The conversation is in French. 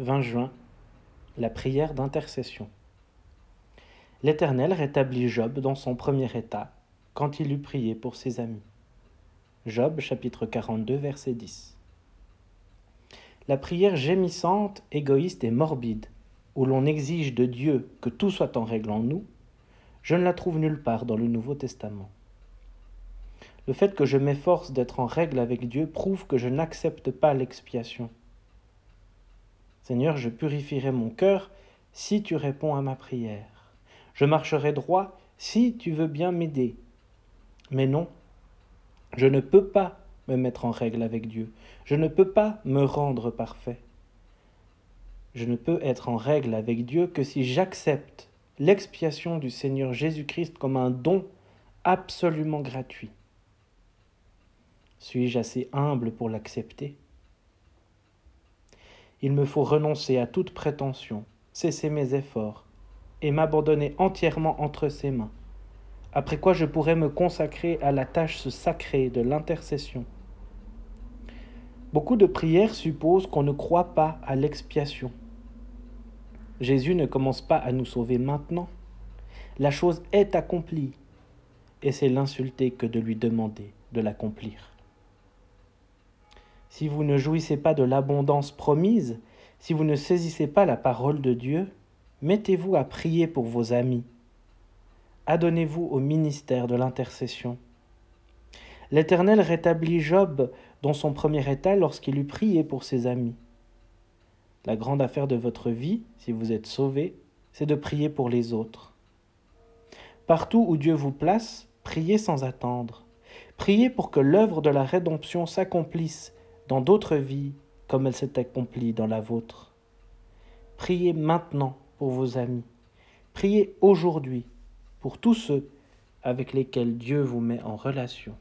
20 juin, la prière d'intercession. L'Éternel rétablit Job dans son premier état quand il eut prié pour ses amis. Job chapitre 42 verset 10. La prière gémissante, égoïste et morbide, où l'on exige de Dieu que tout soit en règle en nous, je ne la trouve nulle part dans le Nouveau Testament. Le fait que je m'efforce d'être en règle avec Dieu prouve que je n'accepte pas l'expiation. Seigneur, je purifierai mon cœur si tu réponds à ma prière. Je marcherai droit si tu veux bien m'aider. Mais non, je ne peux pas me mettre en règle avec Dieu. Je ne peux pas me rendre parfait. Je ne peux être en règle avec Dieu que si j'accepte l'expiation du Seigneur Jésus-Christ comme un don absolument gratuit. Suis-je assez humble pour l'accepter? Il me faut renoncer à toute prétention, cesser mes efforts et m'abandonner entièrement entre ses mains, après quoi je pourrai me consacrer à la tâche sacrée de l'intercession. Beaucoup de prières supposent qu'on ne croit pas à l'expiation. Jésus ne commence pas à nous sauver maintenant. La chose est accomplie, et c'est l'insulter que de lui demander de l'accomplir si vous ne jouissez pas de l'abondance promise, si vous ne saisissez pas la parole de Dieu, mettez-vous à prier pour vos amis. Adonnez-vous au ministère de l'intercession. L'Éternel rétablit Job dans son premier état lorsqu'il eut prié pour ses amis. La grande affaire de votre vie, si vous êtes sauvé, c'est de prier pour les autres. Partout où Dieu vous place, priez sans attendre. Priez pour que l'œuvre de la rédemption s'accomplisse dans d'autres vies comme elle s'est accomplie dans la vôtre. Priez maintenant pour vos amis. Priez aujourd'hui pour tous ceux avec lesquels Dieu vous met en relation.